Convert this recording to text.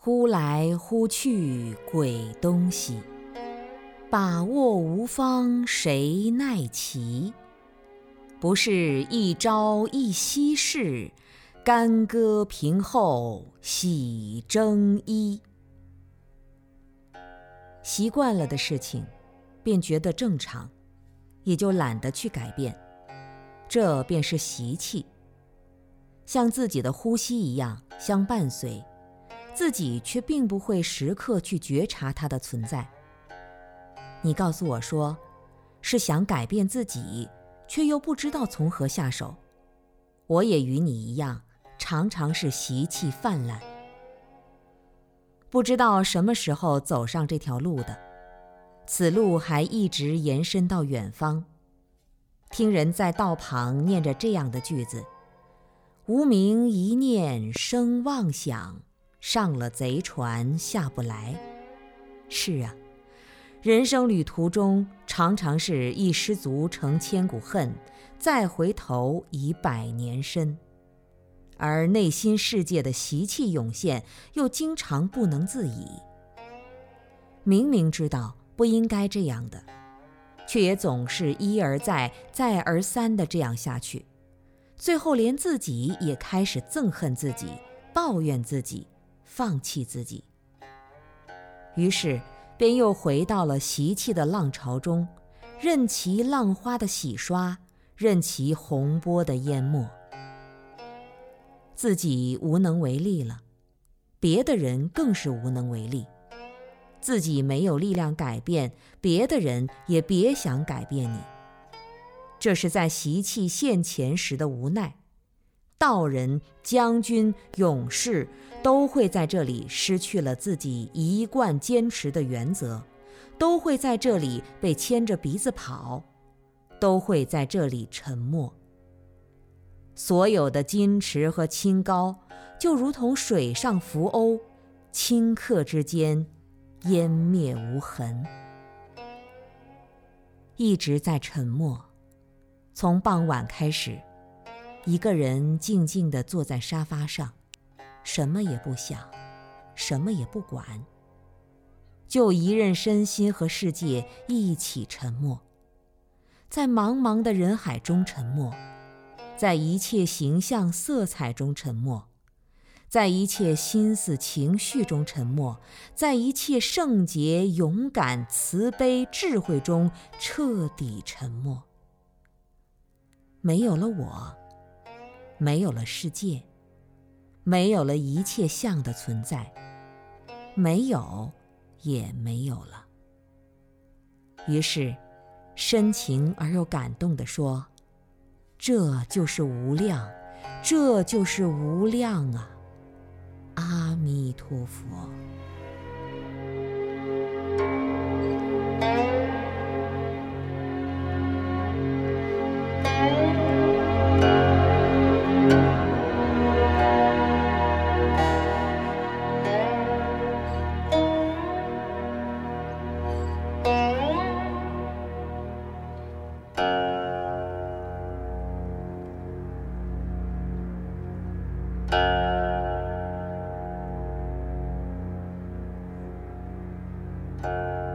呼来呼去鬼东西，把握无方谁奈其？不是一朝一夕事，干戈平后喜征衣。习惯了的事情，便觉得正常，也就懒得去改变，这便是习气，像自己的呼吸一样相伴随。自己却并不会时刻去觉察它的存在。你告诉我说，是想改变自己，却又不知道从何下手。我也与你一样，常常是习气泛滥，不知道什么时候走上这条路的。此路还一直延伸到远方。听人在道旁念着这样的句子：“无名一念生妄想。”上了贼船下不来。是啊，人生旅途中常常是一失足成千古恨，再回头已百年身。而内心世界的习气涌现，又经常不能自已。明明知道不应该这样的，却也总是一而再、再而三的这样下去，最后连自己也开始憎恨自己，抱怨自己。放弃自己，于是便又回到了习气的浪潮中，任其浪花的洗刷，任其洪波的淹没。自己无能为力了，别的人更是无能为力。自己没有力量改变，别的人也别想改变你。这是在习气现前时的无奈。道人、将军、勇士都会在这里失去了自己一贯坚持的原则，都会在这里被牵着鼻子跑，都会在这里沉默。所有的矜持和清高，就如同水上浮鸥，顷刻之间湮灭无痕，一直在沉默。从傍晚开始。一个人静静地坐在沙发上，什么也不想，什么也不管，就一任身心和世界一起沉默，在茫茫的人海中沉默，在一切形象色彩中沉默，在一切心思情绪中沉默，在一切圣洁、勇敢、慈悲、智慧中彻底沉默。没有了我。没有了世界，没有了一切相的存在，没有，也没有了。于是，深情而又感动地说：“这就是无量，这就是无量啊！阿弥陀佛。” Thank you.